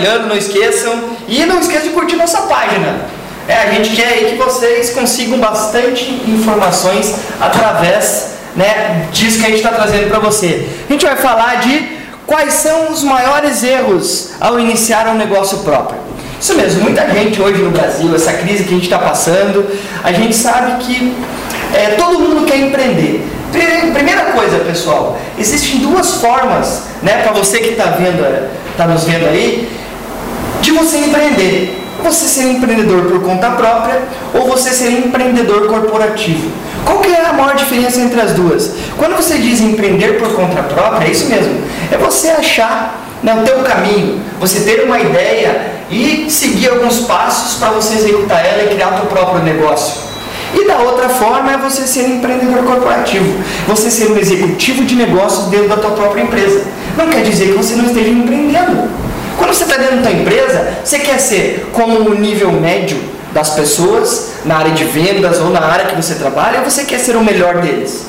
compartilhando, não esqueçam. E não esqueçam de curtir nossa página. É, a gente quer que vocês consigam bastante informações através né, disso que a gente está trazendo para você. A gente vai falar de quais são os maiores erros ao iniciar um negócio próprio. Isso mesmo, muita gente hoje no Brasil, essa crise que a gente está passando, a gente sabe que é, todo mundo quer empreender. Primeira coisa, pessoal, existem duas formas, né, para você que está vendo, está nos vendo aí, de você empreender. Você ser empreendedor por conta própria ou você ser empreendedor corporativo. Qual que é a maior diferença entre as duas? Quando você diz empreender por conta própria, é isso mesmo. É você achar né, o teu caminho, você ter uma ideia e seguir alguns passos para você executar ela e criar o teu próprio negócio. E da outra forma é você ser empreendedor corporativo, você ser um executivo de negócios dentro da tua própria empresa. Não quer dizer que você não esteja empreendendo. Quando você está dentro da empresa, você quer ser como o nível médio das pessoas na área de vendas ou na área que você trabalha, ou você quer ser o melhor deles?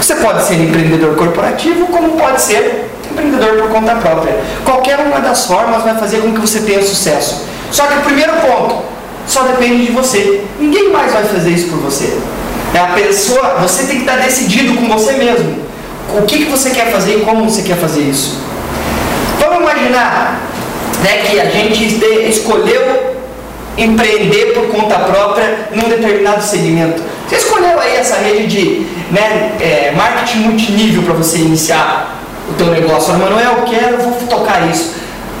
Você pode ser empreendedor corporativo, como pode ser empreendedor por conta própria. Qualquer uma das formas vai fazer com que você tenha sucesso. Só que o primeiro ponto, só depende de você. Ninguém mais vai fazer isso por você. É a pessoa, você tem que estar decidido com você mesmo. O que, que você quer fazer e como você quer fazer isso. Imaginar né, que a gente escolheu empreender por conta própria num determinado segmento. Você escolheu aí essa rede de né, é, marketing multinível para você iniciar o teu negócio. Manuel, eu quero, eu vou tocar isso.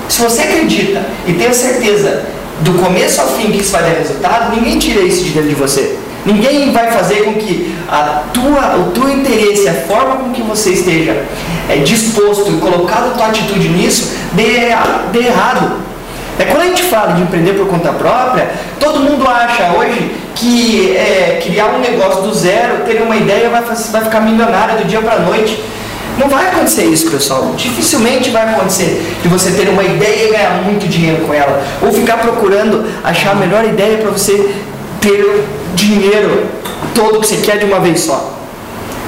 Se você acredita e tem certeza do começo ao fim que isso vai dar resultado, ninguém tira isso de dentro de você. Ninguém vai fazer com que a tua, o teu interesse, a forma com que você esteja é, disposto e colocado a tua atitude nisso, dê, dê errado. É quando a gente fala de empreender por conta própria, todo mundo acha hoje que é, criar um negócio do zero, ter uma ideia, vai, vai ficar milionário do dia para a noite. Não vai acontecer isso, pessoal. Dificilmente vai acontecer de você ter uma ideia e ganhar muito dinheiro com ela. Ou ficar procurando achar a melhor ideia para você ter dinheiro todo que você quer de uma vez só.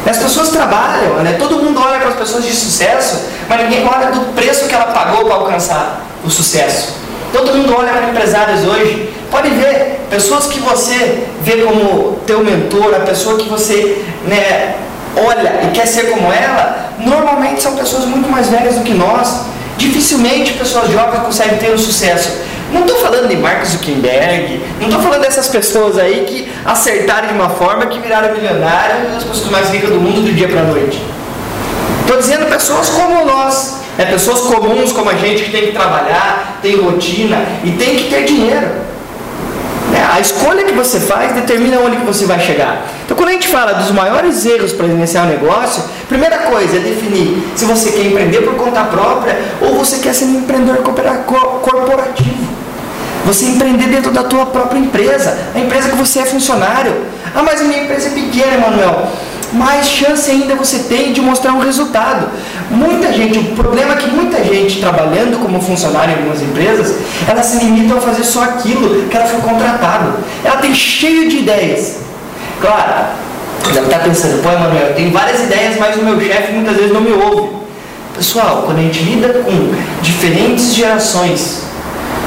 As pessoas trabalham, né? todo mundo olha para as pessoas de sucesso, mas ninguém olha do preço que ela pagou para alcançar o sucesso. Todo mundo olha para empresários hoje. Pode ver, pessoas que você vê como teu mentor, a pessoa que você né, olha e quer ser como ela, normalmente são pessoas muito mais velhas do que nós. Dificilmente pessoas jovens conseguem ter um sucesso. Não estou falando de Mark Zuckerberg, não estou falando dessas pessoas aí que acertaram de uma forma que viraram milionários, as pessoas mais ricas do mundo do dia para a noite. Estou dizendo pessoas como nós, é pessoas comuns como a gente que tem que trabalhar, tem rotina e tem que ter dinheiro. É, a escolha que você faz determina onde que você vai chegar. Então, quando a gente fala dos maiores erros para iniciar um negócio, primeira coisa é definir se você quer empreender por conta própria ou você quer ser um empreendedor corporativo. Você empreender dentro da tua própria empresa, a empresa que você é funcionário. Ah, mas a minha empresa é pequena, Manuel mais chance ainda você tem de mostrar um resultado. Muita gente, o problema é que muita gente trabalhando como funcionário em algumas empresas, ela se limita a fazer só aquilo que ela foi contratado. Ela tem cheio de ideias. Claro, deve estar pensando, pô, Emanuel, eu tenho várias ideias, mas o meu chefe muitas vezes não me ouve. Pessoal, quando a gente lida com diferentes gerações,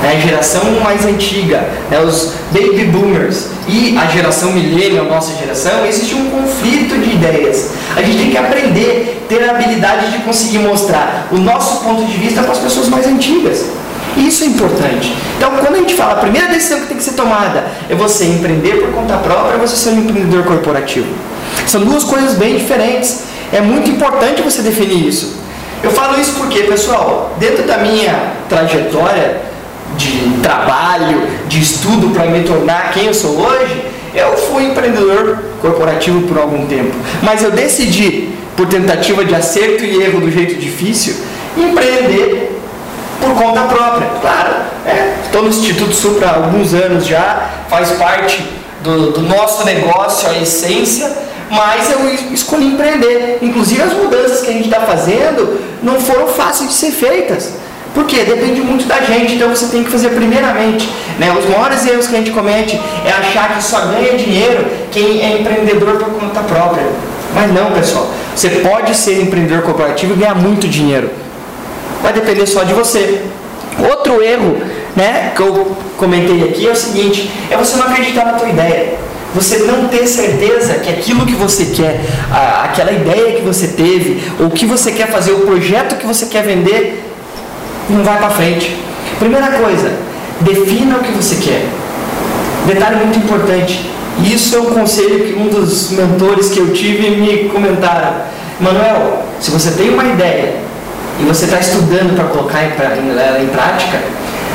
né, a geração mais antiga, né, os baby boomers e a geração millennial, nossa geração, existe um conflito de ideias. A gente tem que aprender, ter a habilidade de conseguir mostrar o nosso ponto de vista para as pessoas mais antigas. Isso é importante. Então, quando a gente fala, a primeira decisão que tem que ser tomada é você empreender por conta própria ou você ser um empreendedor corporativo. São duas coisas bem diferentes. É muito importante você definir isso. Eu falo isso porque, pessoal, dentro da minha trajetória, de trabalho, de estudo para me tornar quem eu sou hoje, eu fui empreendedor corporativo por algum tempo. Mas eu decidi, por tentativa de acerto e erro do jeito difícil, empreender por conta própria. Claro, estou é, no Instituto Supra há alguns anos já, faz parte do, do nosso negócio, a essência, mas eu escolhi empreender. Inclusive as mudanças que a gente está fazendo não foram fáceis de ser feitas. Por quê? Depende muito da gente, então você tem que fazer primeiramente. Né? Os maiores erros que a gente comete é achar que só ganha dinheiro quem é empreendedor por conta própria. Mas não, pessoal. Você pode ser empreendedor corporativo e ganhar muito dinheiro. Vai depender só de você. Outro erro né, que eu comentei aqui é o seguinte, é você não acreditar na tua ideia. Você não ter certeza que aquilo que você quer, aquela ideia que você teve, ou o que você quer fazer, o projeto que você quer vender, não vai para frente. Primeira coisa, defina o que você quer. Detalhe muito importante. Isso é um conselho que um dos mentores que eu tive me comentaram. Manuel, se você tem uma ideia e você está estudando para colocar ela em prática,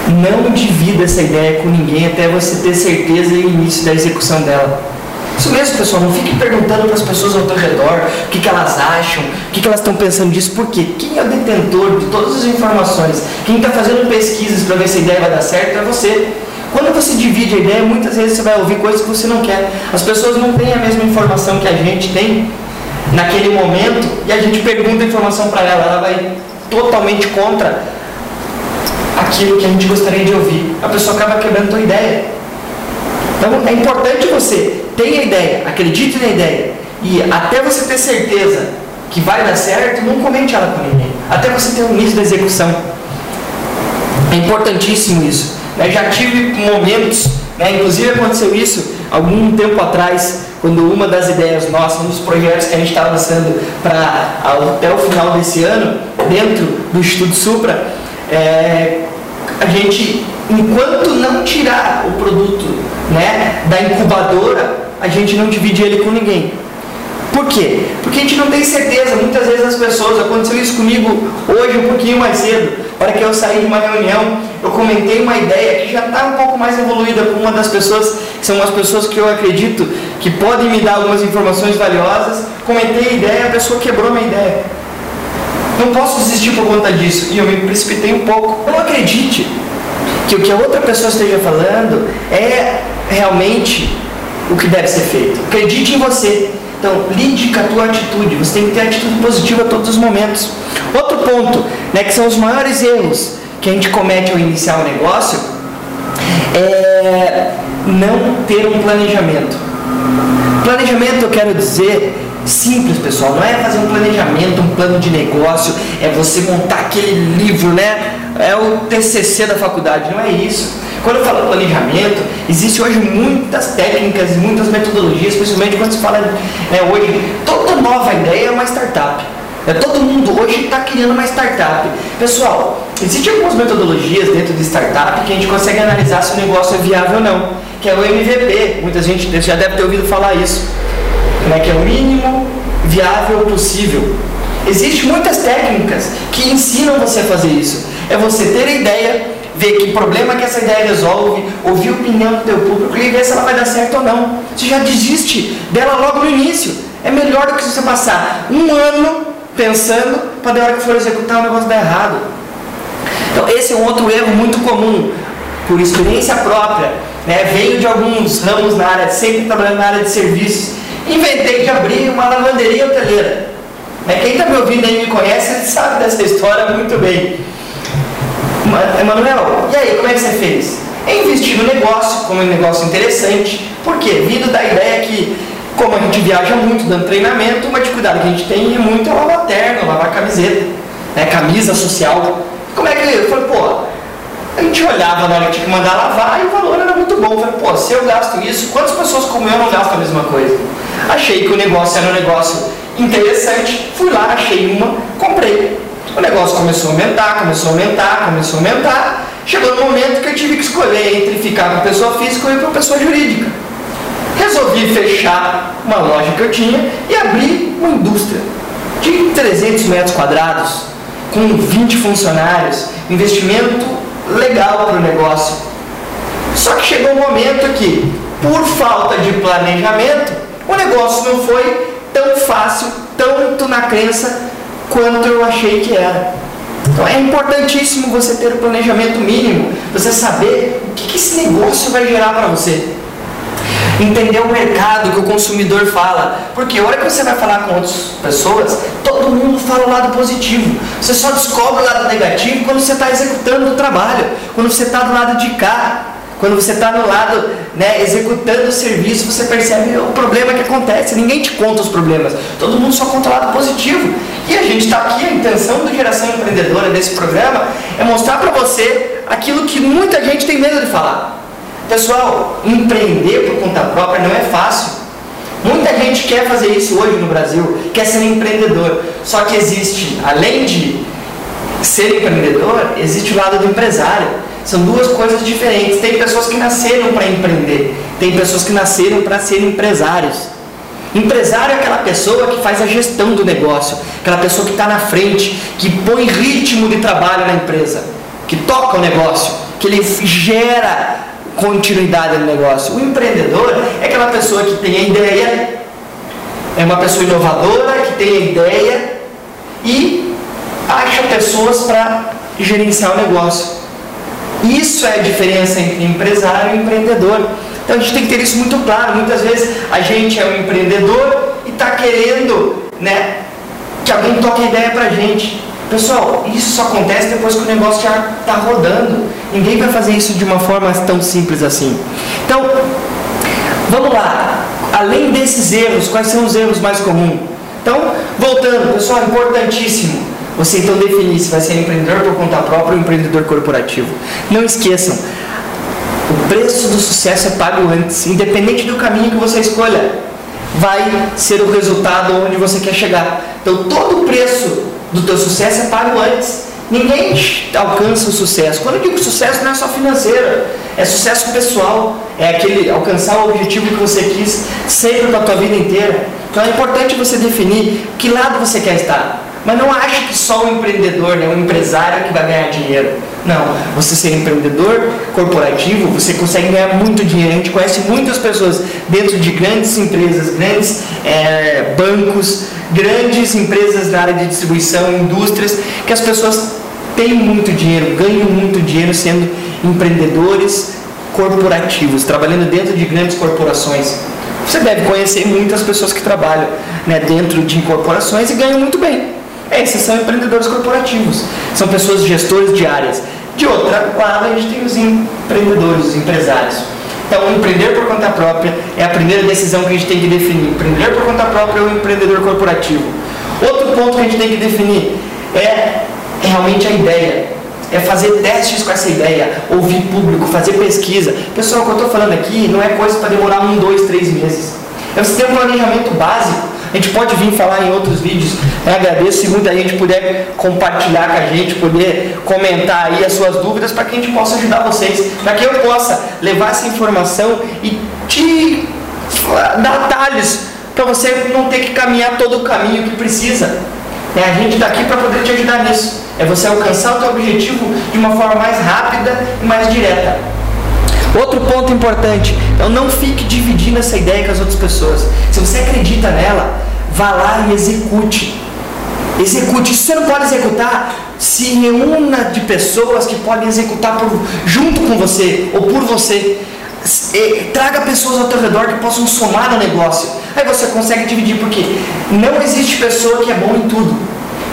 não divida essa ideia com ninguém até você ter certeza e início da execução dela. Isso mesmo, pessoal. Não fique perguntando para as pessoas ao teu redor o que, que elas acham, o que, que elas estão pensando disso, por quê? Quem é o detentor de todas as informações? Quem está fazendo pesquisas para ver se a ideia vai dar certo é você. Quando você divide a ideia, muitas vezes você vai ouvir coisas que você não quer. As pessoas não têm a mesma informação que a gente tem naquele momento e a gente pergunta a informação para ela, ela vai totalmente contra aquilo que a gente gostaria de ouvir. A pessoa acaba quebrando a tua ideia. Então é importante você ter a ideia, acredite na ideia e até você ter certeza que vai dar certo, não comente ela com ninguém. Até você ter o início da execução. É importantíssimo isso. Eu já tive momentos, né, inclusive aconteceu isso algum tempo atrás, quando uma das ideias nossas, um dos projetos que a gente estava lançando para até o final desse ano, dentro do Instituto Supra, é, a gente, enquanto não tirar o produto né, da incubadora, a gente não divide ele com ninguém. Por quê? Porque a gente não tem certeza. Muitas vezes as pessoas, aconteceu isso comigo hoje, um pouquinho mais cedo, hora que eu saí de uma reunião, eu comentei uma ideia que já está um pouco mais evoluída com uma das pessoas, que são as pessoas que eu acredito que podem me dar algumas informações valiosas. Comentei a ideia, a pessoa quebrou minha ideia. Não posso desistir por conta disso. E eu me precipitei um pouco. Não acredite que o que a outra pessoa esteja falando é realmente o que deve ser feito. Acredite em você. Então, lide com a tua atitude. Você tem que ter atitude positiva a todos os momentos. Outro ponto, né, que são os maiores erros que a gente comete ao iniciar um negócio, é não ter um planejamento. Planejamento, eu quero dizer, simples, pessoal. Não é fazer um planejamento, um plano de negócio, é você montar aquele livro, né? É o TCC da faculdade. Não é isso. Quando eu falo planejamento, existe hoje muitas técnicas, muitas metodologias, principalmente quando se fala né, hoje, toda nova ideia é uma startup. É, todo mundo hoje está criando uma startup. Pessoal, existem algumas metodologias dentro de startup que a gente consegue analisar se o negócio é viável ou não, que é o MVP. Muita gente já deve ter ouvido falar isso, né, que é o mínimo viável possível. Existem muitas técnicas que ensinam você a fazer isso. É você ter a ideia, ver que problema que essa ideia resolve, ouvir a opinião do teu público e ver se ela vai dar certo ou não. Você já desiste dela logo no início. É melhor do que você passar um ano pensando para na hora que for executar o negócio dar errado. Então esse é um outro erro muito comum, por experiência própria. Né? Venho de alguns ramos na área, sempre trabalhando na área de serviços. Inventei de abrir uma lavanderia hoteleira. Né? Quem está me ouvindo aí me conhece, sabe dessa história muito bem. Emanuel, e aí, como é que você fez? É investir no negócio, como um negócio interessante. Por quê? Vindo da ideia que, como a gente viaja muito dando treinamento, uma dificuldade que a gente tem é muito é lavar terno, lavar camiseta, né? camisa social. Como é que eu falei, pô, a gente olhava na hora que tinha que mandar lavar e o valor era muito bom. Eu falei, pô, se eu gasto isso, quantas pessoas como eu não gastam a mesma coisa? Achei que o negócio era um negócio interessante, fui lá, achei uma, comprei. O negócio começou a aumentar, começou a aumentar, começou a aumentar. Chegou no momento que eu tive que escolher entre ficar com pessoa física ou ir para pessoa jurídica. Resolvi fechar uma loja que eu tinha e abrir uma indústria de 300 metros quadrados, com 20 funcionários, investimento legal para o negócio. Só que chegou um momento que, por falta de planejamento, o negócio não foi tão fácil, tanto na crença quanto eu achei que era. Então é importantíssimo você ter o planejamento mínimo, você saber o que, que esse negócio vai gerar para você. Entender o mercado que o consumidor fala. Porque a hora que você vai falar com outras pessoas, todo mundo fala o lado positivo. Você só descobre o lado negativo quando você está executando o trabalho, quando você está do lado de cá. Quando você está no lado, né, executando o serviço, você percebe o problema que acontece. Ninguém te conta os problemas. Todo mundo só conta o lado positivo. E a gente está aqui, a intenção do Geração Empreendedora desse programa é mostrar para você aquilo que muita gente tem medo de falar. Pessoal, empreender por conta própria não é fácil. Muita gente quer fazer isso hoje no Brasil, quer ser empreendedor. Só que existe, além de ser empreendedor, existe o lado do empresário. São duas coisas diferentes. Tem pessoas que nasceram para empreender, tem pessoas que nasceram para ser empresários. Empresário é aquela pessoa que faz a gestão do negócio, aquela pessoa que está na frente, que põe ritmo de trabalho na empresa, que toca o negócio, que ele gera continuidade no negócio. O empreendedor é aquela pessoa que tem a ideia, é uma pessoa inovadora, que tem a ideia e acha pessoas para gerenciar o negócio. Isso é a diferença entre empresário e empreendedor. Então a gente tem que ter isso muito claro. Muitas vezes a gente é um empreendedor e está querendo né, que alguém toque a ideia para a gente. Pessoal, isso só acontece depois que o negócio já está rodando. Ninguém vai fazer isso de uma forma tão simples assim. Então, vamos lá. Além desses erros, quais são os erros mais comuns? Então, voltando, pessoal, importantíssimo. Você então definir se vai ser empreendedor por conta própria ou empreendedor corporativo. Não esqueçam, preço do sucesso é pago antes, independente do caminho que você escolha, vai ser o resultado onde você quer chegar. Então todo o preço do teu sucesso é pago antes. Ninguém alcança o sucesso. Quando eu digo sucesso não é só financeiro, é sucesso pessoal, é aquele alcançar o objetivo que você quis sempre para a tua vida inteira. Então é importante você definir que lado você quer estar. Mas não ache que só o empreendedor, né, o empresário que vai ganhar dinheiro. Não, você ser empreendedor corporativo, você consegue ganhar muito dinheiro. A gente conhece muitas pessoas dentro de grandes empresas, grandes é, bancos, grandes empresas na área de distribuição, indústrias, que as pessoas têm muito dinheiro, ganham muito dinheiro sendo empreendedores corporativos, trabalhando dentro de grandes corporações. Você deve conhecer muitas pessoas que trabalham né, dentro de corporações e ganham muito bem. Esses são empreendedores corporativos, são pessoas gestores de áreas. De outra lado, a gente tem os empreendedores, os empresários. Então, empreender por conta própria é a primeira decisão que a gente tem que definir. Empreender por conta própria ou empreendedor corporativo. Outro ponto que a gente tem que definir é realmente a ideia. É fazer testes com essa ideia, ouvir público, fazer pesquisa. Pessoal, o que eu estou falando aqui não é coisa para demorar um, dois, três meses. É você ter um planejamento básico a gente pode vir falar em outros vídeos. Eu agradeço se muita gente puder compartilhar com a gente, poder comentar aí as suas dúvidas para que a gente possa ajudar vocês, para que eu possa levar essa informação e te dar atalhos para você não ter que caminhar todo o caminho que precisa. É, a gente está aqui para poder te ajudar nisso. É você alcançar o teu objetivo de uma forma mais rápida e mais direta. Outro ponto importante, então não fique dividindo essa ideia com as outras pessoas. Se você acredita nela, vá lá e execute. Execute. Se você não pode executar, se reúna de pessoas que podem executar por, junto com você ou por você. E, traga pessoas ao teu redor que possam somar no negócio. Aí você consegue dividir, porque não existe pessoa que é boa em tudo.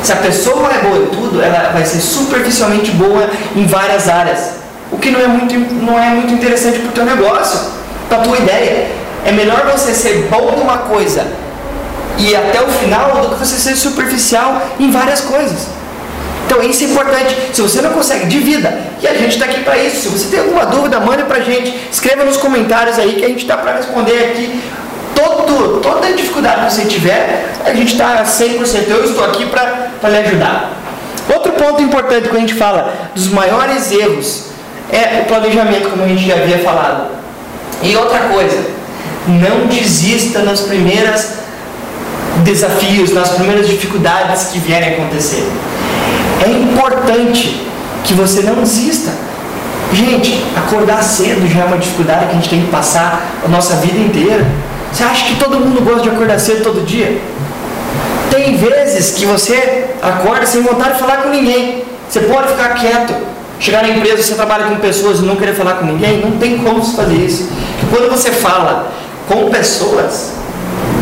Se a pessoa é boa em tudo, ela vai ser superficialmente boa em várias áreas o que não é muito, não é muito interessante para o teu negócio, para a tua ideia. É melhor você ser bom numa coisa e até o final do que você ser superficial em várias coisas. Então isso é importante. Se você não consegue, divida. E a gente está aqui para isso. Se você tem alguma dúvida, mande para a gente. Escreva nos comentários aí que a gente está para responder aqui. Todo, toda dificuldade que você tiver, a gente está 100%. Eu estou aqui para lhe ajudar. Outro ponto importante quando a gente fala dos maiores erros é o planejamento, como a gente já havia falado. E outra coisa, não desista nas primeiras desafios, nas primeiras dificuldades que vierem acontecer. É importante que você não desista. Gente, acordar cedo já é uma dificuldade que a gente tem que passar a nossa vida inteira. Você acha que todo mundo gosta de acordar cedo todo dia? Tem vezes que você acorda sem vontade de falar com ninguém. Você pode ficar quieto, Chegar na empresa, você trabalha com pessoas e não querer falar com ninguém, não tem como você fazer isso. Quando você fala com pessoas,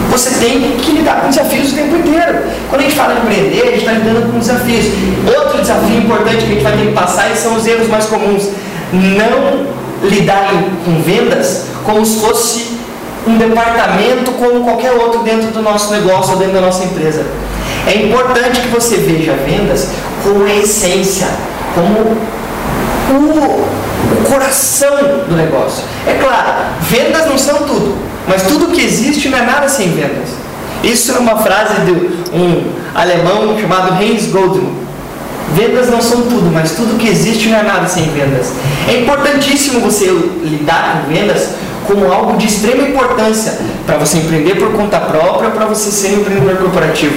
você tem que lidar com desafios o tempo inteiro. Quando a gente fala em empreender, a gente está lidando com desafios. Outro desafio importante que a gente vai ter que passar e são os erros mais comuns. Não lidar com vendas como se fosse um departamento como qualquer outro dentro do nosso negócio ou dentro da nossa empresa. É importante que você veja vendas como a essência, como o, o coração do negócio. É claro, vendas não são tudo, mas tudo que existe não é nada sem vendas. Isso é uma frase de um alemão chamado Heinz Goldman. Vendas não são tudo, mas tudo que existe não é nada sem vendas. É importantíssimo você lidar com vendas como algo de extrema importância para você empreender por conta própria para você ser um empreendedor corporativo.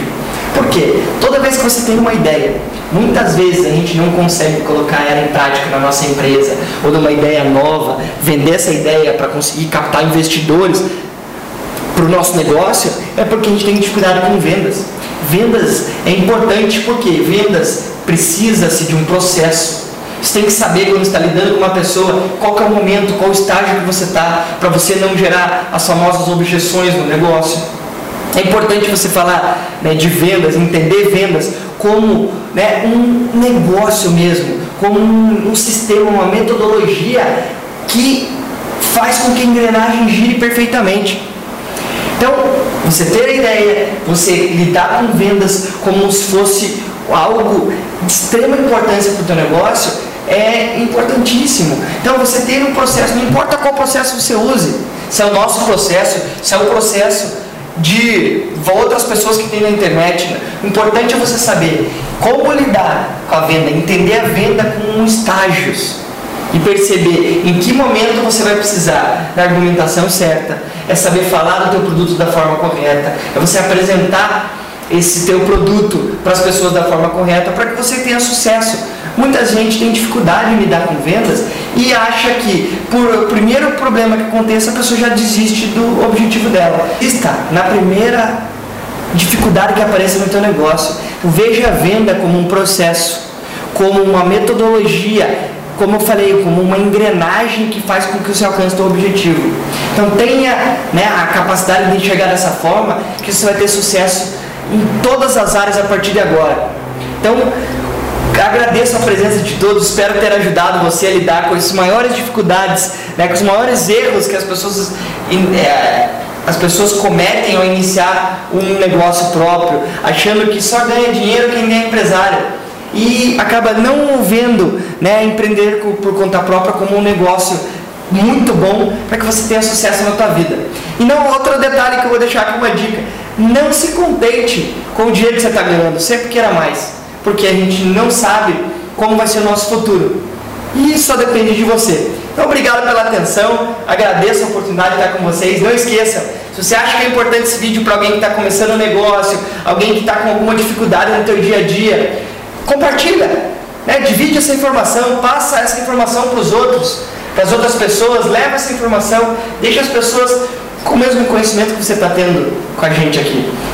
Por quê? Toda vez que você tem uma ideia, muitas vezes a gente não consegue colocar ela em prática na nossa empresa, ou numa ideia nova, vender essa ideia para conseguir captar investidores para o nosso negócio, é porque a gente tem dificuldade com vendas. Vendas é importante porque vendas precisa-se de um processo. Você tem que saber quando está lidando com uma pessoa, qual é o momento, qual estágio que você está, para você não gerar as famosas objeções no negócio. É importante você falar né, de vendas, entender vendas como né, um negócio mesmo, como um, um sistema, uma metodologia que faz com que a engrenagem gire perfeitamente. Então, você ter a ideia, você lidar com vendas como se fosse algo de extrema importância para o teu negócio é importantíssimo. Então, você ter um processo, não importa qual processo você use, se é o nosso processo, se é o processo de outras pessoas que tem na internet. Né? O importante é você saber como lidar com a venda, entender a venda com estágios e perceber em que momento você vai precisar da argumentação certa, é saber falar do teu produto da forma correta, é você apresentar esse teu produto para as pessoas da forma correta para que você tenha sucesso. Muita gente tem dificuldade em lidar com vendas e acha que por primeiro problema que aconteça a pessoa já desiste do objetivo dela. Está na primeira dificuldade que aparece no teu negócio. Veja a venda como um processo, como uma metodologia, como eu falei, como uma engrenagem que faz com que você alcance o seu objetivo. Então tenha né, a capacidade de enxergar dessa forma que você vai ter sucesso em todas as áreas a partir de agora. Então, agradeço a presença de todos, espero ter ajudado você a lidar com as maiores dificuldades, né, com os maiores erros que as pessoas, é, as pessoas cometem ao iniciar um negócio próprio, achando que só ganha dinheiro quem é empresário. E acaba não vendo né, empreender por conta própria como um negócio muito bom para que você tenha sucesso na tua vida. E não outro detalhe que eu vou deixar aqui uma dica, não se contente com o dinheiro que você está ganhando, sempre queira mais, porque a gente não sabe como vai ser o nosso futuro. E isso só depende de você. Então, obrigado pela atenção, agradeço a oportunidade de estar com vocês. Não esqueça, se você acha que é importante esse vídeo para alguém que está começando um negócio, alguém que está com alguma dificuldade no seu dia a dia, compartilha, né? divide essa informação, passa essa informação para os outros, para as outras pessoas, leva essa informação, deixa as pessoas com o mesmo conhecimento que você está tendo com a gente aqui.